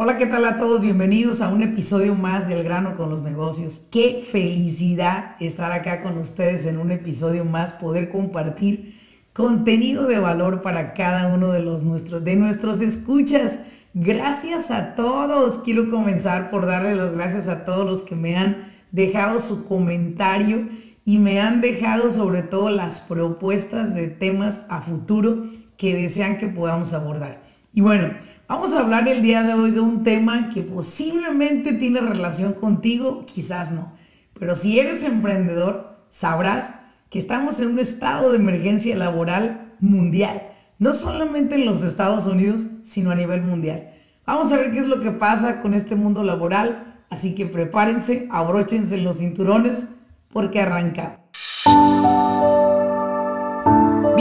Hola, ¿qué tal a todos? Bienvenidos a un episodio más del grano con los negocios. Qué felicidad estar acá con ustedes en un episodio más, poder compartir contenido de valor para cada uno de los nuestros de nuestros escuchas. Gracias a todos. Quiero comenzar por darle las gracias a todos los que me han dejado su comentario y me han dejado sobre todo las propuestas de temas a futuro que desean que podamos abordar. Y bueno, Vamos a hablar el día de hoy de un tema que posiblemente tiene relación contigo, quizás no. Pero si eres emprendedor, sabrás que estamos en un estado de emergencia laboral mundial. No solamente en los Estados Unidos, sino a nivel mundial. Vamos a ver qué es lo que pasa con este mundo laboral. Así que prepárense, abróchense los cinturones, porque arranca.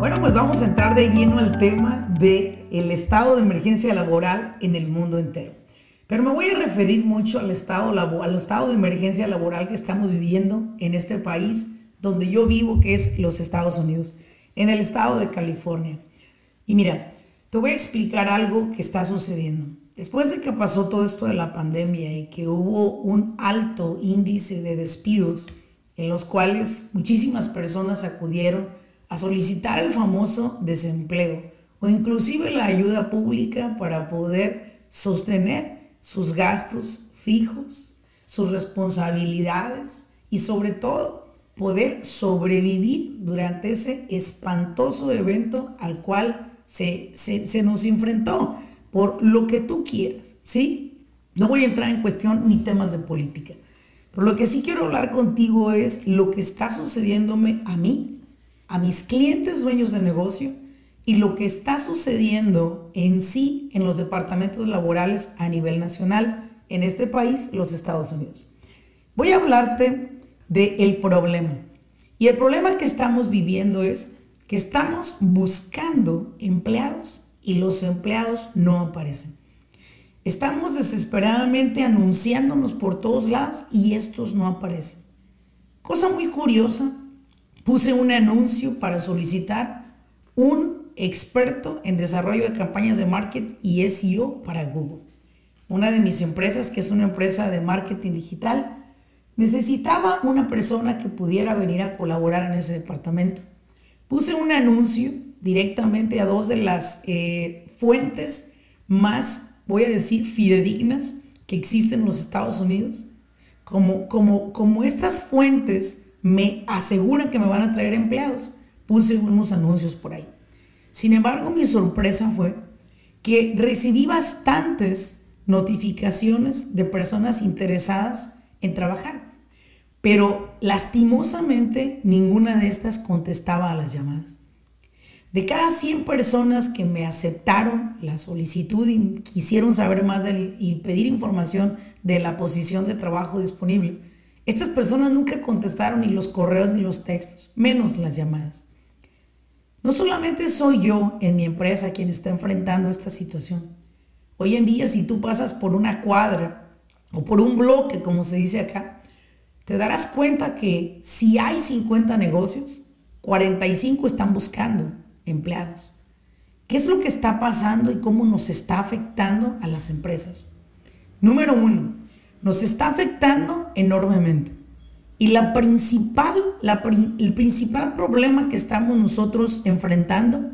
Vamos a entrar de lleno al tema del el estado de emergencia laboral en el mundo entero. Pero me voy a referir mucho al estado, al estado de emergencia laboral que estamos viviendo en este país donde yo vivo, que es los Estados Unidos, en el estado de California. Y mira, te voy a explicar algo que está sucediendo. Después de que pasó todo esto de la pandemia y que hubo un alto índice de despidos en los cuales muchísimas personas acudieron a solicitar el famoso desempleo o inclusive la ayuda pública para poder sostener sus gastos fijos, sus responsabilidades y sobre todo poder sobrevivir durante ese espantoso evento al cual se, se, nos enfrentó por lo que tú quieras, ¿sí? No voy a entrar en cuestión ni temas de política, pero lo que sí quiero hablar contigo es lo que está sucediéndome a mí a mis clientes dueños de negocio y lo que está sucediendo en sí en los departamentos laborales a nivel nacional en este país, los Estados Unidos. Voy a hablarte del problema. Y el problema que estamos viviendo es que estamos buscando empleados y los empleados no aparecen. Estamos desesperadamente anunciándonos por todos lados y estos no aparecen. Cosa muy curiosa puse un anuncio para solicitar un experto en desarrollo de campañas de marketing y SEO para Google. Una de mis empresas, que es una empresa de marketing digital, necesitaba una persona que pudiera venir a colaborar en ese departamento. Puse un anuncio directamente a dos de las eh, fuentes más, voy a decir, fidedignas que existen en los Estados Unidos. Como, como, como estas fuentes me aseguran que me van a traer empleados. Puse unos anuncios por ahí. Sin embargo, mi sorpresa fue que recibí bastantes notificaciones de personas interesadas en trabajar, pero lastimosamente ninguna de estas contestaba a las llamadas. De cada 100 personas que me aceptaron la solicitud y quisieron saber más y pedir información de la posición de trabajo disponible, estas personas nunca contestaron ni los correos ni los textos, menos las llamadas. No solamente soy yo en mi empresa quien está enfrentando esta situación. Hoy en día si tú pasas por una cuadra o por un bloque, como se dice acá, te darás cuenta que si hay 50 negocios, 45 están buscando empleados. ¿Qué es lo que está pasando y cómo nos está afectando a las empresas? Número uno, nos está afectando enormemente. Y la principal, el principal problema que estamos nosotros enfrentando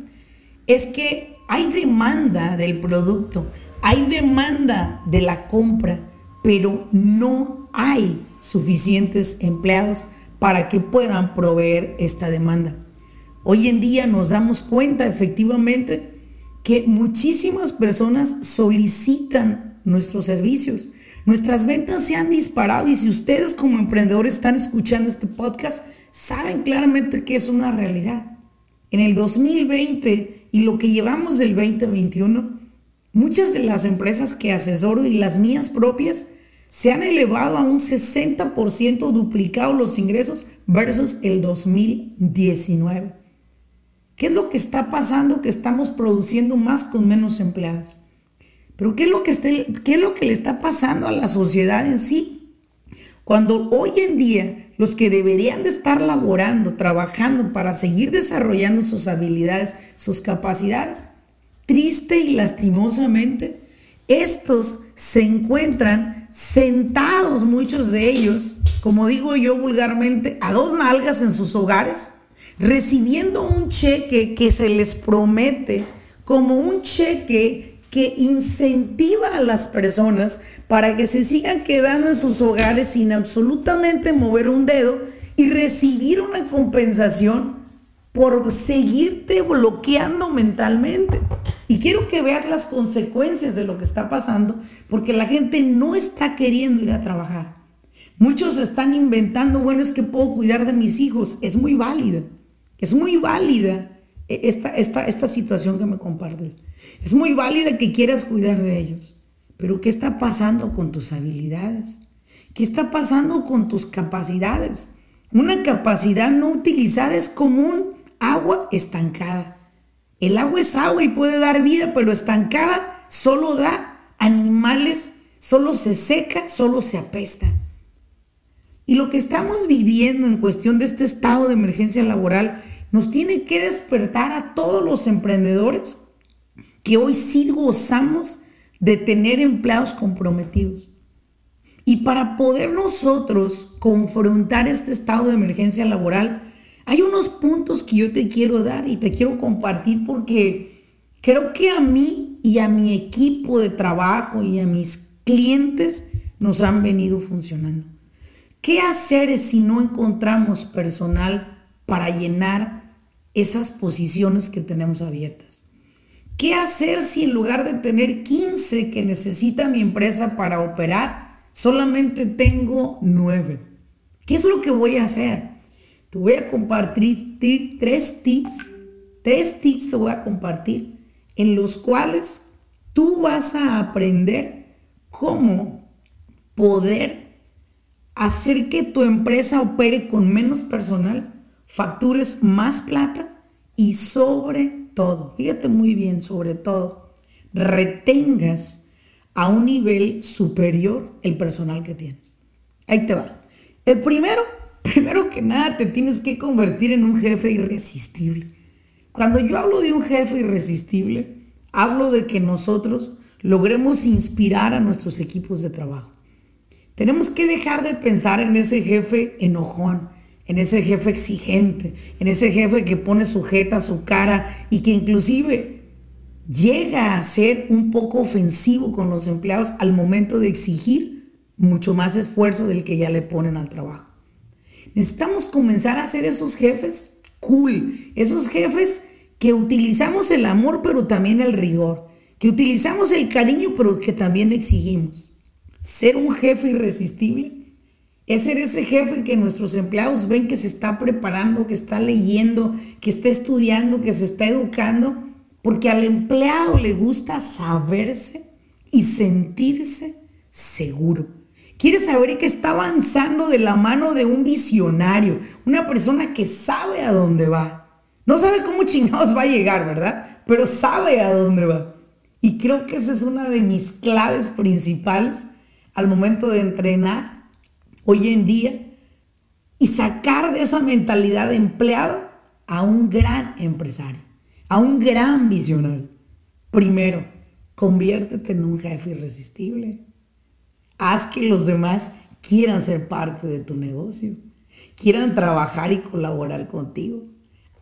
es que hay demanda del producto, hay demanda de la compra, pero no hay suficientes empleados para que puedan proveer esta demanda. Hoy en día nos damos cuenta efectivamente que muchísimas personas solicitan nuestros servicios, Nuestras ventas se han disparado y si ustedes como emprendedores están escuchando este podcast, saben claramente que es una realidad. en el 2020 y lo que llevamos del 2021, muchas de las empresas que asesoro y las mías propias se han elevado a un 60% duplicado los ingresos versus el 2019. ¿Qué es lo que está pasando? Que estamos produciendo más con menos empleados. Pero ¿qué es lo que, qué es lo que le está pasando a la sociedad en sí? Cuando hoy en día los que deberían de estar laborando, trabajando para seguir desarrollando sus habilidades, sus capacidades, triste y lastimosamente, estos se encuentran sentados, muchos de ellos, como digo yo vulgarmente, a dos nalgas en sus hogares, recibiendo un cheque que se les promete como un cheque que incentiva a las personas para que se sigan quedando en sus hogares sin absolutamente mover un dedo y recibir una compensación por seguirte bloqueando mentalmente. Y quiero que veas las consecuencias de lo que está pasando, porque la gente no está queriendo ir a trabajar. Muchos están inventando, bueno, es que puedo cuidar de mis hijos. Es muy válida, es muy válida esta, esta, esta situación que me compartes. Es muy válida que quieras cuidar de ellos, pero ¿qué está pasando con tus habilidades? ¿Qué está pasando con tus capacidades? Una capacidad no utilizada es como un agua estancada. El agua es agua y puede dar vida, pero estancada solo da animales, solo se seca, solo se apesta. Y lo que estamos viviendo en cuestión de este estado de emergencia laboral nos tiene que despertar a todos los emprendedores que hoy sí gozamos de tener empleados comprometidos. Y para poder nosotros confrontar este estado de emergencia laboral, hay unos puntos que yo te quiero dar y te quiero compartir porque creo que a mí y a mi equipo de trabajo y a mis clientes nos han venido funcionando. ¿Qué hacer si no encontramos personal para llenar esas posiciones que tenemos abiertas? ¿Qué hacer si en lugar de tener 15 que necesita mi empresa para operar, solamente tengo 9? ¿Qué es lo que voy a hacer? Te voy a compartir tres tips, tres tips te voy a compartir en los cuales tú vas a aprender cómo poder hacer que tu empresa opere con menos personal, factures más plata y sobre todo, fíjate muy bien, sobre todo, retengas a un nivel superior el personal que tienes. Ahí te va. El primero, primero que nada, te tienes que convertir en un jefe irresistible. Cuando yo hablo de un jefe irresistible, hablo de que nosotros logremos inspirar a nuestros equipos de trabajo. Tenemos que dejar de pensar en ese jefe enojón, en ese jefe exigente, en ese jefe que pone sujeta su cara y que inclusive llega a ser un poco ofensivo con los empleados al momento de exigir mucho más esfuerzo del que ya le ponen al trabajo. Necesitamos comenzar a ser esos jefes cool, esos jefes que utilizamos el amor pero también el rigor, que utilizamos el cariño pero que también exigimos. Ser un jefe irresistible es ser ese jefe que nuestros empleados ven que se está preparando, que está leyendo, que está estudiando, que se está educando, porque al empleado le gusta saberse y sentirse seguro. Quiere saber que está avanzando de la mano de un visionario, una persona que sabe a dónde va. No sabe cómo chingados va a llegar, ¿verdad? Pero sabe a dónde va. Y creo que esa es una de mis claves principales al momento de entrenar hoy en día y sacar de esa mentalidad de empleado a un gran empresario, a un gran visionario. Primero, conviértete en un jefe irresistible. Haz que los demás quieran ser parte de tu negocio, quieran trabajar y colaborar contigo.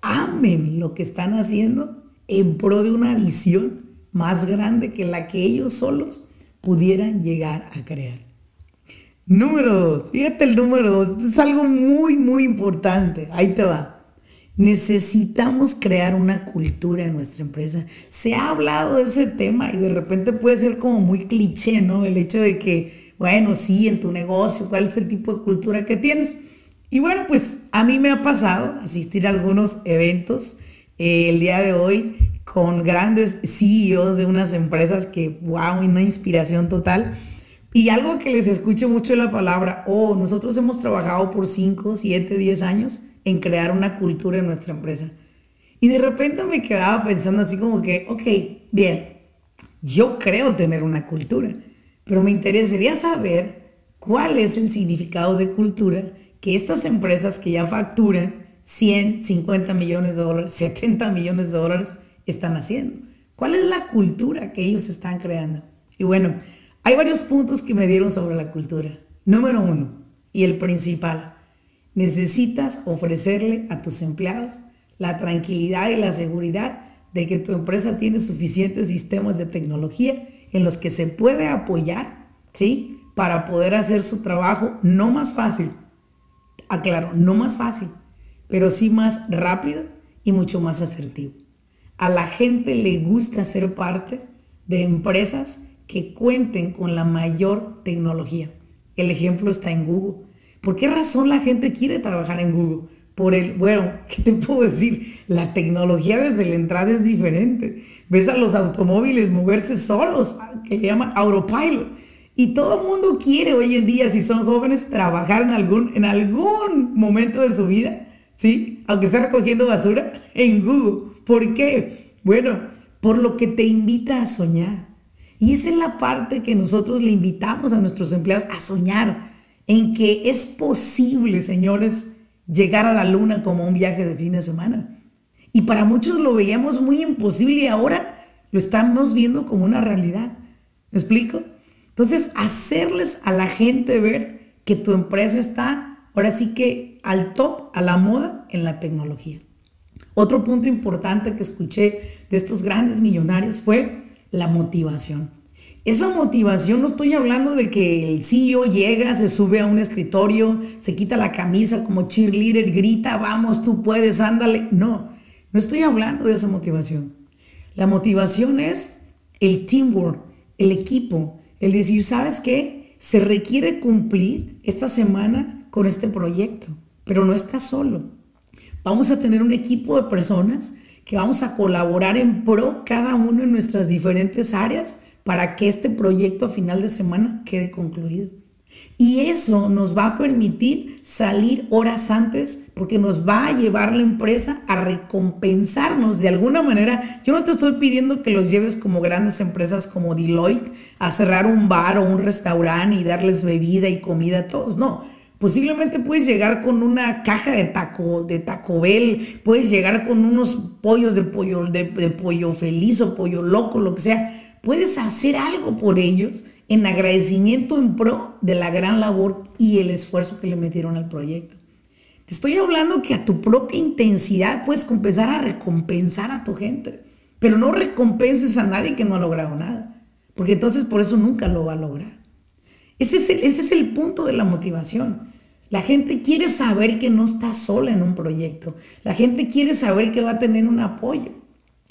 Amen lo que están haciendo en pro de una visión más grande que la que ellos solos pudieran llegar a crear. Número dos, fíjate el número dos, es algo muy, muy importante. Ahí te va. Necesitamos crear una cultura en nuestra empresa. Se ha hablado de ese tema y de repente puede ser como muy cliché, ¿no? El hecho de que, bueno, sí, en tu negocio, ¿cuál es el tipo de cultura que tienes? Y bueno, pues a mí me ha pasado asistir a algunos eventos eh, el día de hoy con grandes CEOs de unas empresas que, wow, una inspiración total. Y algo que les escucho mucho la palabra, oh, nosotros hemos trabajado por 5, 7, 10 años en crear una cultura en nuestra empresa. Y de repente me quedaba pensando así como que, ok, bien, yo creo tener una cultura, pero me interesaría saber cuál es el significado de cultura que estas empresas que ya facturan 100, 50 millones de dólares, 70 millones de dólares están haciendo. ¿Cuál es la cultura que ellos están creando? Y bueno, hay varios puntos que me dieron sobre la cultura. Número uno, y el principal, necesitas ofrecerle a tus empleados la tranquilidad y la seguridad de que tu empresa tiene suficientes sistemas de tecnología en los que se puede apoyar, ¿sí? Para poder hacer su trabajo no más fácil, aclaro, no más fácil, pero sí más rápido y mucho más asertivo. A la gente le gusta ser parte de empresas que cuenten con la mayor tecnología. El ejemplo está en Google. ¿Por qué razón la gente quiere trabajar en Google? Por el, bueno, ¿qué te puedo decir? La tecnología desde la entrada es diferente. Ves a los automóviles moverse solos, que le llaman autopilot. Y todo el mundo quiere hoy en día, si son jóvenes, trabajar en algún, en algún momento de su vida, ¿sí? Aunque esté recogiendo basura, en Google. ¿Por qué? Bueno, por lo que te invita a soñar. Y esa es la parte que nosotros le invitamos a nuestros empleados a soñar, en que es posible, señores, llegar a la luna como un viaje de fin de semana. Y para muchos lo veíamos muy imposible y ahora lo estamos viendo como una realidad. ¿Me explico? Entonces, hacerles a la gente ver que tu empresa está ahora sí que al top, a la moda en la tecnología. Otro punto importante que escuché de estos grandes millonarios fue la motivación. Esa motivación no estoy hablando de que el CEO llega, se sube a un escritorio, se quita la camisa como cheerleader, grita, vamos, tú puedes, ándale. No, no estoy hablando de esa motivación. La motivación es el teamwork, el equipo, el decir, ¿sabes qué? Se requiere cumplir esta semana con este proyecto, pero no estás solo. Vamos a tener un equipo de personas que vamos a colaborar en pro cada uno en nuestras diferentes áreas para que este proyecto a final de semana quede concluido. Y eso nos va a permitir salir horas antes porque nos va a llevar la empresa a recompensarnos de alguna manera. Yo no te estoy pidiendo que los lleves como grandes empresas como Deloitte a cerrar un bar o un restaurante y darles bebida y comida a todos. No, Posiblemente puedes llegar con una caja de taco, de Taco Bell, puedes llegar con unos pollos de pollo, de, pollo feliz o pollo loco, lo que sea. Puedes hacer algo por ellos en agradecimiento en pro de la gran labor y el esfuerzo que le metieron al proyecto. Te estoy hablando que a tu propia intensidad puedes empezar a recompensar a tu gente, pero no recompenses a nadie que no ha logrado nada, porque entonces por eso nunca lo va a lograr. Ese es el, ese es el punto de la motivación. La gente quiere saber que no está sola en un proyecto. La gente quiere saber que va a tener un apoyo.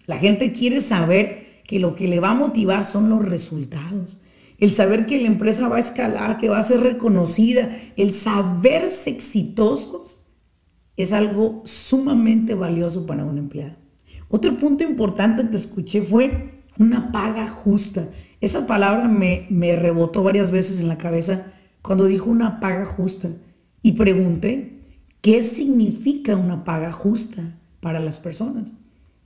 La gente quiere saber que lo que le va a motivar son los resultados. El saber que la empresa va a escalar, que va a ser reconocida, el saberse exitosos es algo sumamente valioso para un empleado. Otro punto importante que escuché fue una paga justa. Esa palabra me, me rebotó varias veces en la cabeza cuando dijo una paga justa. Y pregunté, ¿qué significa una paga justa para las personas?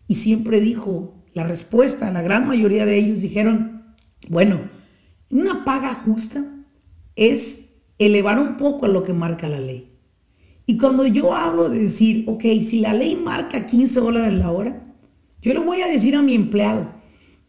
Y siempre dijo, la respuesta, la gran mayoría de ellos dijeron, bueno, una paga justa es elevar un poco a lo que marca la ley. Y cuando yo hablo de decir, ok, si la ley marca 15 dólares la hora, yo le voy a decir a mi empleado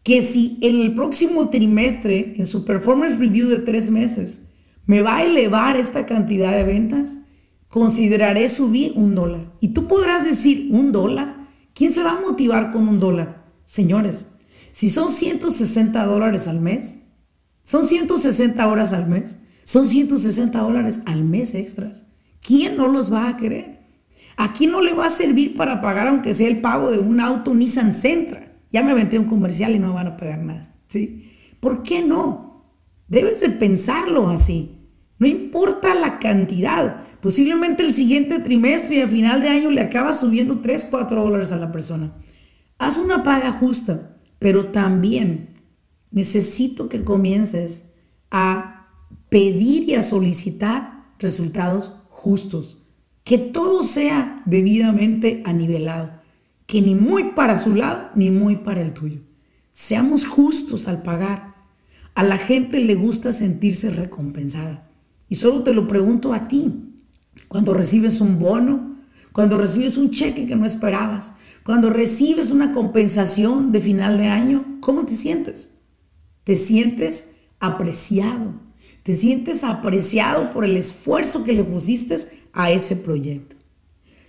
que si en el próximo trimestre, en su performance review de tres meses, me va a elevar esta cantidad de ventas, consideraré subir un dólar. Y tú podrás decir, ¿un dólar? ¿Quién se va a motivar con un dólar? Señores, si son 160 dólares al mes, son 160 horas al mes, son 160 dólares al mes extras. ¿Quién no los va a querer? ¿A quién no le va a servir para pagar aunque sea el pago de un auto Nissan Sentra? Ya me aventé un comercial y no van a pagar nada. ¿sí? ¿Por qué no? Debes de pensarlo así. No importa la cantidad. Posiblemente el siguiente trimestre y a final de año le acaba subiendo 3, 4 dólares a la persona. Haz una paga justa, pero también necesito que comiences a pedir y a solicitar resultados justos. Que todo sea debidamente anivelado. Que ni muy para su lado ni muy para el tuyo. Seamos justos al pagar. A la gente le gusta sentirse recompensada. Y solo te lo pregunto a ti. Cuando recibes un bono, cuando recibes un cheque que no esperabas, cuando recibes una compensación de final de año, ¿cómo te sientes? Te sientes apreciado. Te sientes apreciado por el esfuerzo que le pusiste a ese proyecto.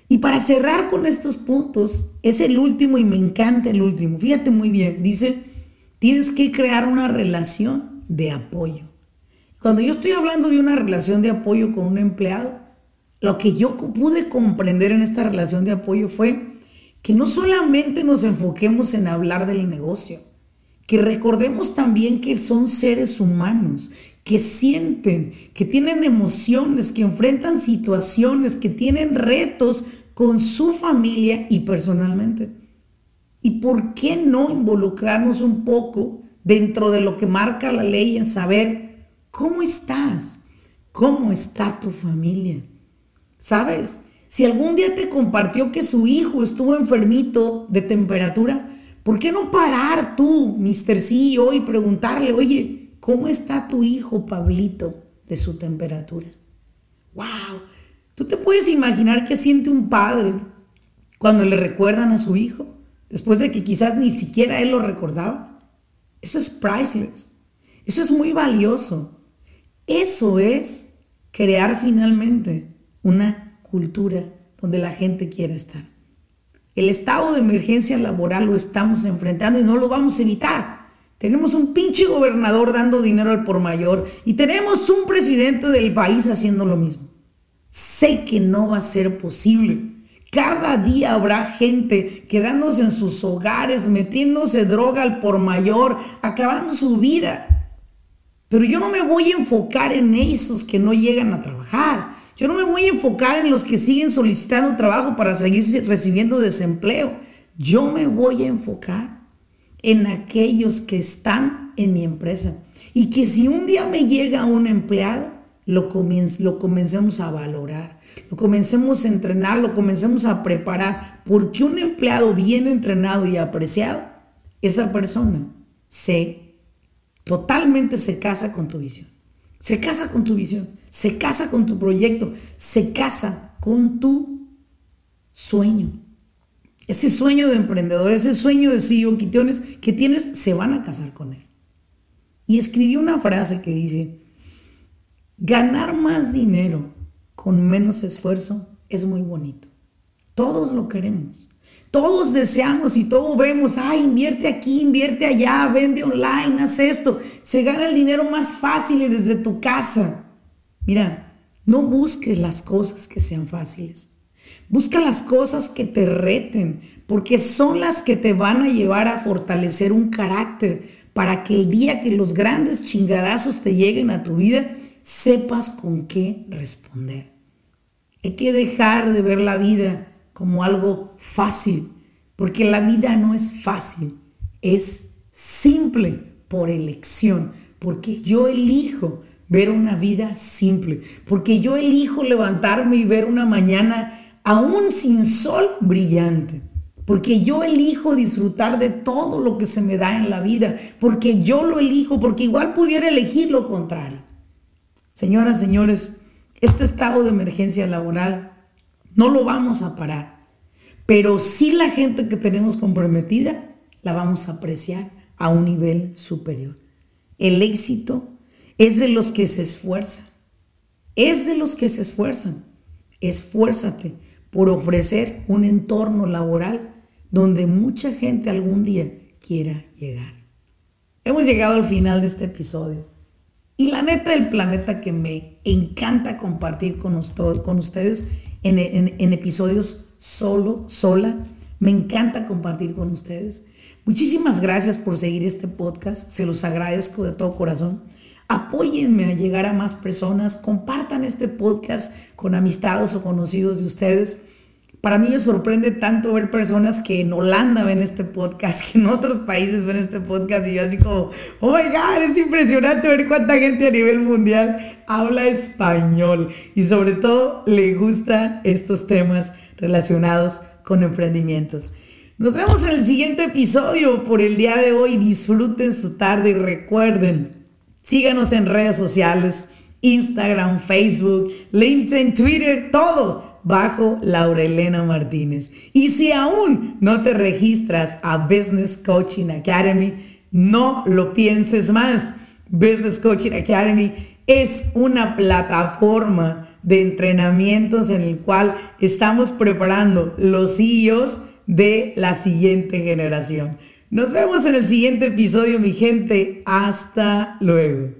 Y para cerrar con estos puntos, es el último y me encanta el último. Fíjate muy bien, dice, tienes que crear una relación de apoyo. Cuando yo estoy hablando de una relación de apoyo con un empleado, lo que yo pude comprender en esta relación de apoyo fue que no solamente nos enfoquemos en hablar del negocio, que recordemos también que son seres humanos, que sienten, que tienen emociones, que enfrentan situaciones, que tienen retos con su familia y personalmente. ¿Y por qué no involucrarnos un poco dentro de lo que marca la ley en saber ¿Cómo estás? ¿Cómo está tu familia? ¿Sabes? Si algún día te compartió que su hijo estuvo enfermito de temperatura, ¿por qué no parar tú, Mr. CEO, y preguntarle, oye, ¿cómo está tu hijo, Pablito, de su temperatura? ¡Wow! ¿Tú te puedes imaginar qué siente un padre cuando le recuerdan a su hijo, después de que quizás ni siquiera él lo recordaba? Eso es priceless. Eso es muy valioso. Eso es crear finalmente una cultura donde la gente quiere estar. El estado de emergencia laboral lo estamos enfrentando y no lo vamos a evitar. Tenemos un pinche gobernador dando dinero al por mayor y tenemos un presidente del país haciendo lo mismo. Sé que no va a ser posible. Cada día habrá gente quedándose en sus hogares, metiéndose droga al por mayor, acabando su vida. Pero yo no me voy a enfocar en esos que no llegan a trabajar. Yo no me voy a enfocar en los que siguen solicitando trabajo para seguir recibiendo desempleo. Yo me voy a enfocar en aquellos que están en mi empresa. Y que si un día me llega un empleado, lo, lo comencemos a valorar, lo comencemos a entrenar, lo comencemos a preparar. Porque un empleado bien entrenado y apreciado, esa persona se Totalmente se casa con tu visión. Se casa con tu visión, se casa con tu proyecto, se casa con tu sueño. Ese sueño de emprendedor, ese sueño de CEO que tienes, que tienes, se van a casar con él. Y escribí una frase que dice, ganar más dinero con menos esfuerzo es muy bonito. Todos lo queremos. Todos deseamos y todos vemos, ah, invierte aquí, invierte allá, vende online, haz esto. Se gana el dinero más fácil desde tu casa. Mira, no busques las cosas que sean fáciles. Busca las cosas que te reten, porque son las que te van a llevar a fortalecer un carácter para que el día que los grandes chingadazos te lleguen a tu vida, sepas con qué responder. Hay que dejar de ver la vida como algo fácil, porque la vida no es fácil, es simple por elección, porque yo elijo ver una vida simple, porque yo elijo levantarme y ver una mañana aún sin sol brillante, porque yo elijo disfrutar de todo lo que se me da en la vida, porque yo lo elijo, porque igual pudiera elegir lo contrario. Señoras, señores, este estado de emergencia laboral no lo vamos a parar. Pero sí la gente que tenemos comprometida la vamos a apreciar a un nivel superior. El éxito es de los que se esfuerzan. Es de los que se esfuerzan. Esfuérzate por ofrecer un entorno laboral donde mucha gente algún día quiera llegar. Hemos llegado al final de este episodio. Y la neta del planeta que me encanta compartir con, ustedes en, episodios solo, sola. Me encanta compartir con ustedes. Muchísimas gracias por seguir este podcast. Se los agradezco de todo corazón. Apóyenme a llegar a más personas, compartan este podcast con amistades o conocidos de ustedes. Para mí me sorprende tanto ver personas que en Holanda ven este podcast, que en otros países ven este podcast y yo así como, oh my God, es impresionante ver cuánta gente a nivel mundial habla español y sobre todo le gustan estos temas relacionados con emprendimientos. Nos vemos en el siguiente episodio por el día de hoy. Disfruten su tarde y recuerden, síganos en redes sociales, Instagram, Facebook, LinkedIn, Twitter, todo bajo Laurelena Martínez. Y si aún no te registras a Business Coaching Academy, no lo pienses más. Business Coaching Academy es una plataforma de entrenamientos en el cual estamos preparando los CEOs de la siguiente generación. Nos vemos en el siguiente episodio, mi gente. Hasta luego.